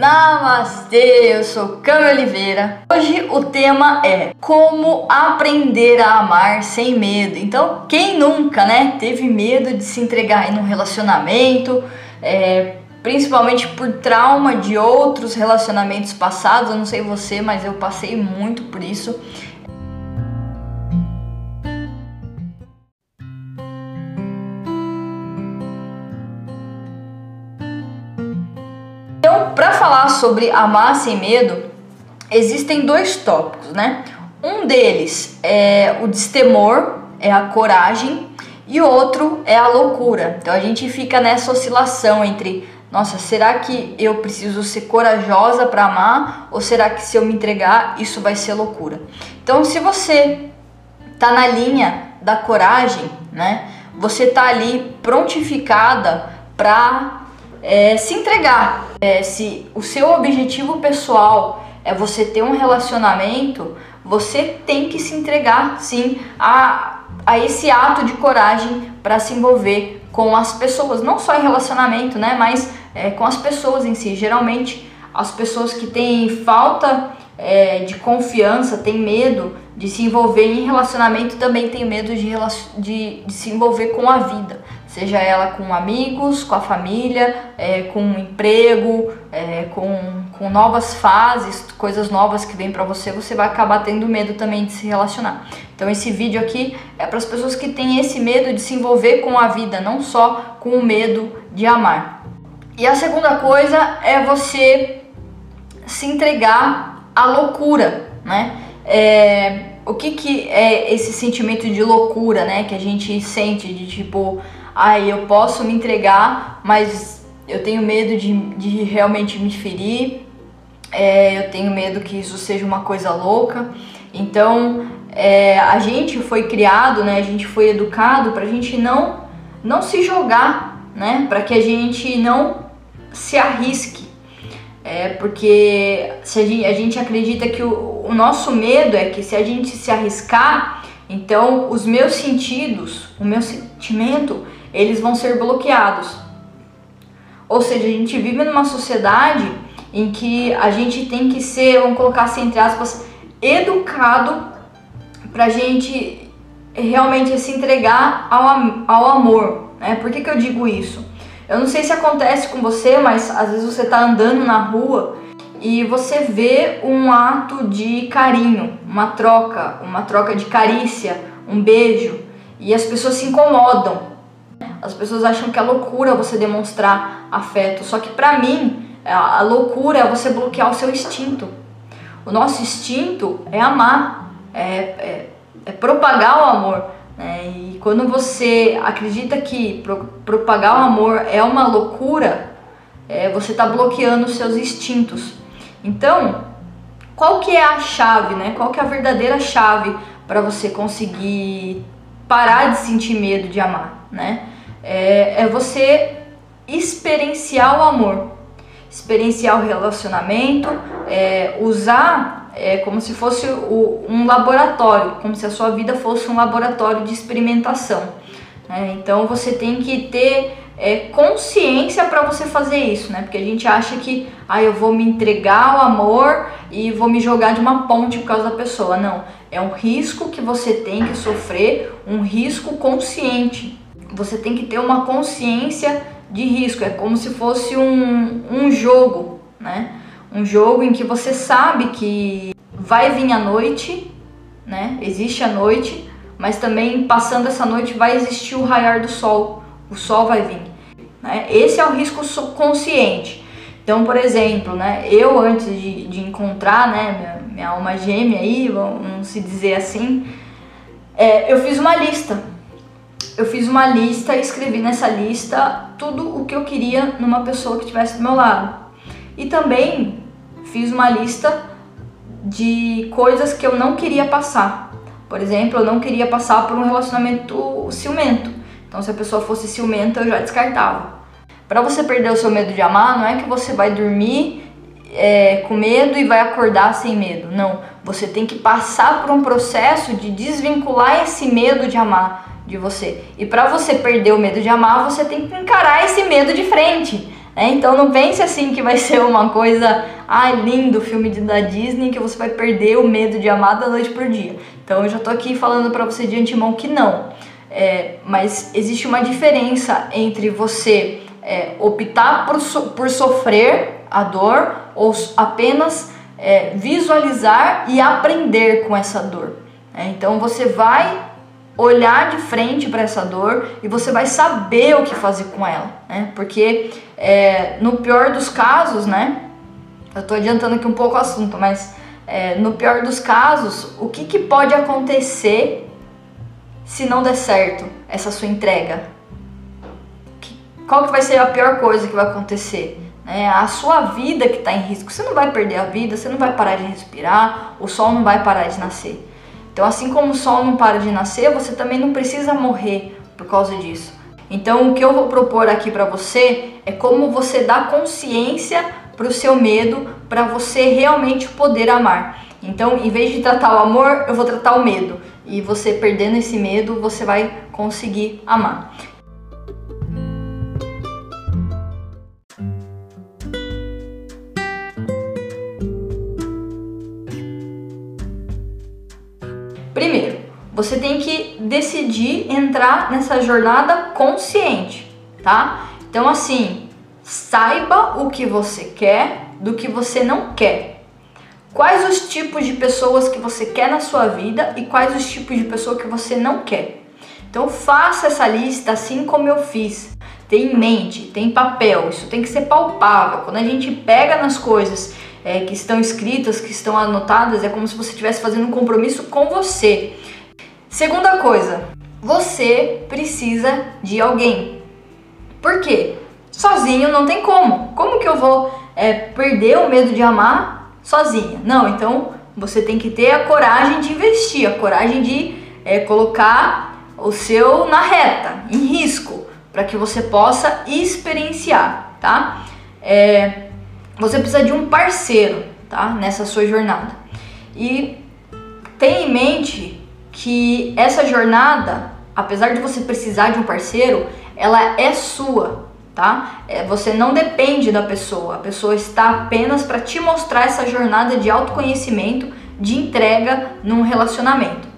Namastê, eu sou Cami Oliveira. Hoje o tema é como aprender a amar sem medo. Então, quem nunca, né, teve medo de se entregar em um relacionamento, é, principalmente por trauma de outros relacionamentos passados? Eu não sei você, mas eu passei muito por isso. Sobre amar sem medo, existem dois tópicos, né? Um deles é o destemor, é a coragem, e outro é a loucura. Então a gente fica nessa oscilação entre, nossa, será que eu preciso ser corajosa para amar ou será que se eu me entregar isso vai ser loucura? Então se você tá na linha da coragem, né? Você tá ali prontificada para é, se entregar. É, se o seu objetivo pessoal é você ter um relacionamento, você tem que se entregar sim a, a esse ato de coragem para se envolver com as pessoas, não só em relacionamento, né, mas é, com as pessoas em si. Geralmente, as pessoas que têm falta é, de confiança, têm medo de se envolver em relacionamento, também têm medo de, de, de se envolver com a vida seja ela com amigos, com a família, é, com um emprego, é, com, com novas fases, coisas novas que vêm para você, você vai acabar tendo medo também de se relacionar. Então esse vídeo aqui é para as pessoas que têm esse medo de se envolver com a vida, não só com o medo de amar. E a segunda coisa é você se entregar à loucura, né? É, o que, que é esse sentimento de loucura, né? Que a gente sente de tipo, ai, eu posso me entregar, mas eu tenho medo de, de realmente me ferir, é, eu tenho medo que isso seja uma coisa louca. Então, é, a gente foi criado, né? A gente foi educado para a gente não não se jogar, né? Para que a gente não se arrisque. É porque se a gente, a gente acredita que o, o nosso medo é que se a gente se arriscar, então os meus sentidos, o meu sentimento, eles vão ser bloqueados. Ou seja, a gente vive numa sociedade em que a gente tem que ser, vamos colocar assim entre aspas, educado pra gente realmente se entregar ao, ao amor. Né? Por que, que eu digo isso? Eu não sei se acontece com você, mas às vezes você tá andando na rua e você vê um ato de carinho, uma troca, uma troca de carícia, um beijo, e as pessoas se incomodam as pessoas acham que é loucura você demonstrar afeto, só que para mim a loucura é você bloquear o seu instinto. O nosso instinto é amar, é, é, é propagar o amor. Né? E quando você acredita que pro, propagar o amor é uma loucura, é, você está bloqueando os seus instintos. Então, qual que é a chave, né? Qual que é a verdadeira chave para você conseguir parar de sentir medo de amar, né? é, é você experienciar o amor, experienciar o relacionamento, é, usar é, como se fosse o, um laboratório, como se a sua vida fosse um laboratório de experimentação. Né? Então você tem que ter é, consciência para você fazer isso, né? Porque a gente acha que ah, eu vou me entregar ao amor e vou me jogar de uma ponte por causa da pessoa. Não, é um risco que você tem que sofrer, um risco consciente você tem que ter uma consciência de risco. É como se fosse um, um jogo, né? Um jogo em que você sabe que vai vir a noite, né? Existe a noite, mas também passando essa noite vai existir o raiar do sol. O sol vai vir. Né? Esse é o risco consciente. Então, por exemplo, né, eu antes de, de encontrar né, minha, minha alma gêmea aí, vamos se dizer assim, é, eu fiz uma lista eu fiz uma lista e escrevi nessa lista tudo o que eu queria numa pessoa que estivesse do meu lado. E também fiz uma lista de coisas que eu não queria passar. Por exemplo, eu não queria passar por um relacionamento ciumento. Então, se a pessoa fosse ciumenta, eu já descartava. Para você perder o seu medo de amar, não é que você vai dormir é, com medo e vai acordar sem medo. Não. Você tem que passar por um processo de desvincular esse medo de amar de você. E para você perder o medo de amar, você tem que encarar esse medo de frente, É, então não pense assim que vai ser uma coisa, ah, lindo filme da Disney que você vai perder o medo de amar da noite por dia. Então eu já tô aqui falando para você de antemão que não. É, mas existe uma diferença entre você é, optar por, so, por sofrer a dor ou apenas é, visualizar e aprender com essa dor. É, então você vai olhar de frente para essa dor e você vai saber o que fazer com ela, né? Porque é, no pior dos casos, né? Eu estou adiantando aqui um pouco o assunto, mas é, no pior dos casos, o que, que pode acontecer se não der certo essa sua entrega? Qual que vai ser a pior coisa que vai acontecer? É a sua vida que está em risco. Você não vai perder a vida, você não vai parar de respirar, o sol não vai parar de nascer. Então, assim como o sol não para de nascer, você também não precisa morrer por causa disso. Então, o que eu vou propor aqui para você é como você dá consciência para o seu medo, para você realmente poder amar. Então, em vez de tratar o amor, eu vou tratar o medo. E você perdendo esse medo, você vai conseguir amar. Você tem que decidir entrar nessa jornada consciente, tá? Então, assim, saiba o que você quer do que você não quer. Quais os tipos de pessoas que você quer na sua vida e quais os tipos de pessoa que você não quer. Então, faça essa lista assim como eu fiz. Tem em mente, tem papel, isso tem que ser palpável. Quando a gente pega nas coisas é, que estão escritas, que estão anotadas, é como se você estivesse fazendo um compromisso com você. Segunda coisa, você precisa de alguém. Por quê? Sozinho não tem como. Como que eu vou é, perder o medo de amar sozinha? Não, então você tem que ter a coragem de investir, a coragem de é, colocar o seu na reta, em risco, para que você possa experienciar, tá? É, você precisa de um parceiro, tá? Nessa sua jornada. E tenha em mente que essa jornada, apesar de você precisar de um parceiro, ela é sua, tá? É, você não depende da pessoa. A pessoa está apenas para te mostrar essa jornada de autoconhecimento, de entrega num relacionamento.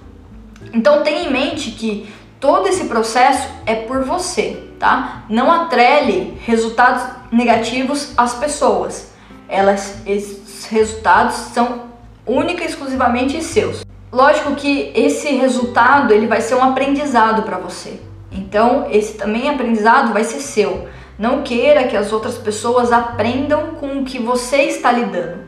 Então tenha em mente que todo esse processo é por você, tá? Não atrele resultados negativos às pessoas elas, esses resultados são única e exclusivamente seus. Lógico que esse resultado ele vai ser um aprendizado para você. Então, esse também aprendizado vai ser seu. Não queira que as outras pessoas aprendam com o que você está lidando.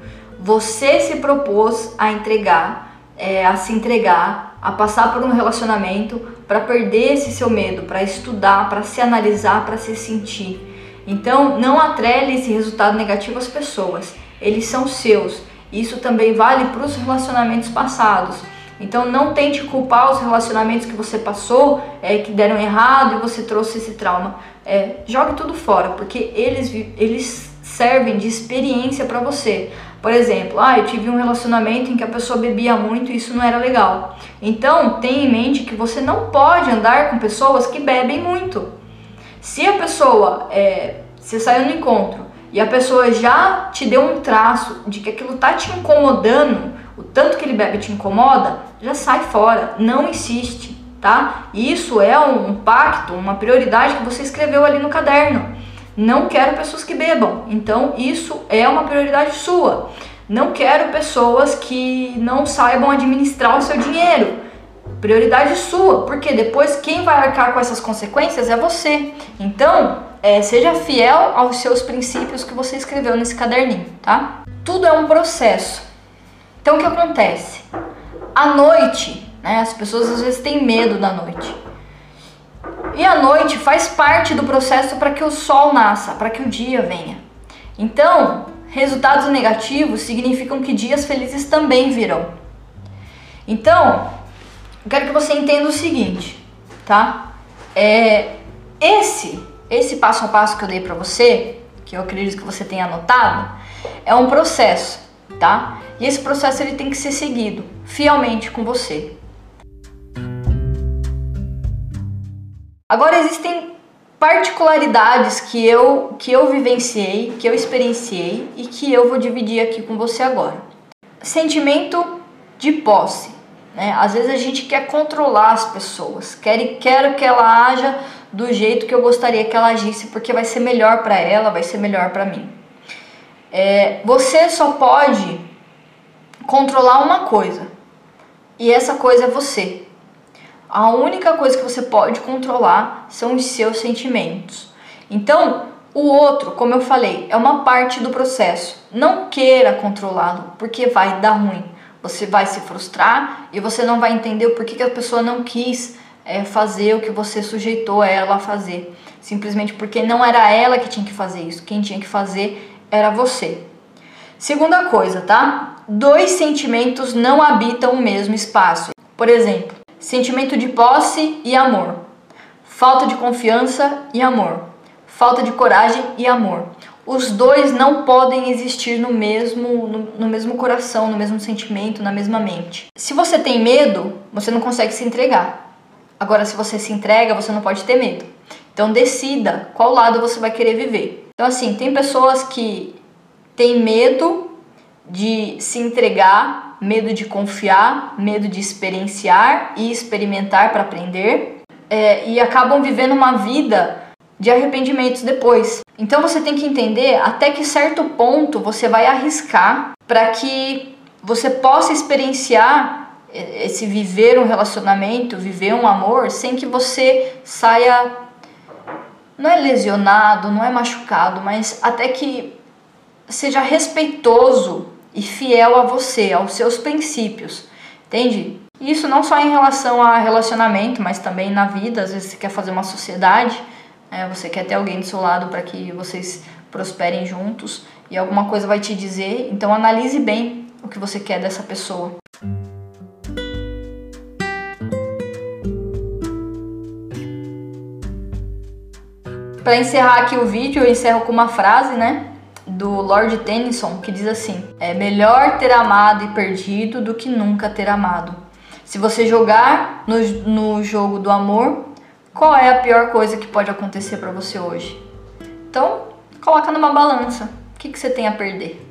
Você se propôs a entregar, é, a se entregar, a passar por um relacionamento para perder esse seu medo, para estudar, para se analisar, para se sentir. Então, não atrele esse resultado negativo às pessoas, eles são seus. Isso também vale para os relacionamentos passados. Então, não tente culpar os relacionamentos que você passou, é, que deram errado e você trouxe esse trauma. É, jogue tudo fora, porque eles, eles servem de experiência para você. Por exemplo, ah, eu tive um relacionamento em que a pessoa bebia muito e isso não era legal. Então, tenha em mente que você não pode andar com pessoas que bebem muito. Se a pessoa, é, você saiu no encontro e a pessoa já te deu um traço de que aquilo tá te incomodando, o tanto que ele bebe te incomoda, já sai fora, não insiste, tá? Isso é um pacto, uma prioridade que você escreveu ali no caderno. Não quero pessoas que bebam, então isso é uma prioridade sua. Não quero pessoas que não saibam administrar o seu dinheiro prioridade sua, porque depois quem vai arcar com essas consequências é você. Então, é, seja fiel aos seus princípios que você escreveu nesse caderninho, tá? Tudo é um processo. Então, o que acontece? À noite, né, as pessoas às vezes têm medo da noite. E a noite faz parte do processo para que o sol nasça, para que o dia venha. Então, resultados negativos significam que dias felizes também virão. Então, eu quero que você entenda o seguinte, tá? É, esse, esse passo a passo que eu dei para você, que eu acredito que você tenha anotado, é um processo, tá? E esse processo ele tem que ser seguido fielmente com você. Agora existem particularidades que eu que eu vivenciei, que eu experienciei e que eu vou dividir aqui com você agora. Sentimento de posse. Né? Às vezes a gente quer controlar as pessoas, quer, quero que ela haja do jeito que eu gostaria que ela agisse, porque vai ser melhor para ela, vai ser melhor para mim. É, você só pode controlar uma coisa, e essa coisa é você. A única coisa que você pode controlar são os seus sentimentos. Então, o outro, como eu falei, é uma parte do processo. Não queira controlá-lo, porque vai dar ruim. Você vai se frustrar e você não vai entender o porquê que a pessoa não quis é, fazer o que você sujeitou ela a fazer. Simplesmente porque não era ela que tinha que fazer isso. Quem tinha que fazer era você. Segunda coisa, tá? Dois sentimentos não habitam o mesmo espaço. Por exemplo, sentimento de posse e amor, falta de confiança e amor, falta de coragem e amor. Os dois não podem existir no mesmo, no, no, mesmo coração, no mesmo sentimento, na mesma mente. Se você tem medo, você não consegue se entregar. Agora, se você se entrega, você não pode ter medo. Então, decida qual lado você vai querer viver. Então, assim, tem pessoas que têm medo de se entregar, medo de confiar, medo de experienciar e experimentar para aprender, é, e acabam vivendo uma vida de arrependimentos depois. Então você tem que entender até que certo ponto você vai arriscar para que você possa experienciar esse viver um relacionamento, viver um amor, sem que você saia não é lesionado, não é machucado, mas até que seja respeitoso e fiel a você, aos seus princípios, entende? Isso não só em relação a relacionamento, mas também na vida. Às vezes você quer fazer uma sociedade, né? você quer ter alguém do seu lado para que vocês prosperem juntos e alguma coisa vai te dizer. Então analise bem o que você quer dessa pessoa. Para encerrar aqui o vídeo, eu encerro com uma frase, né? do Lord Tennyson que diz assim: É melhor ter amado e perdido do que nunca ter amado. Se você jogar no, no jogo do amor, qual é a pior coisa que pode acontecer para você hoje? Então, coloca numa balança. O que, que você tem a perder?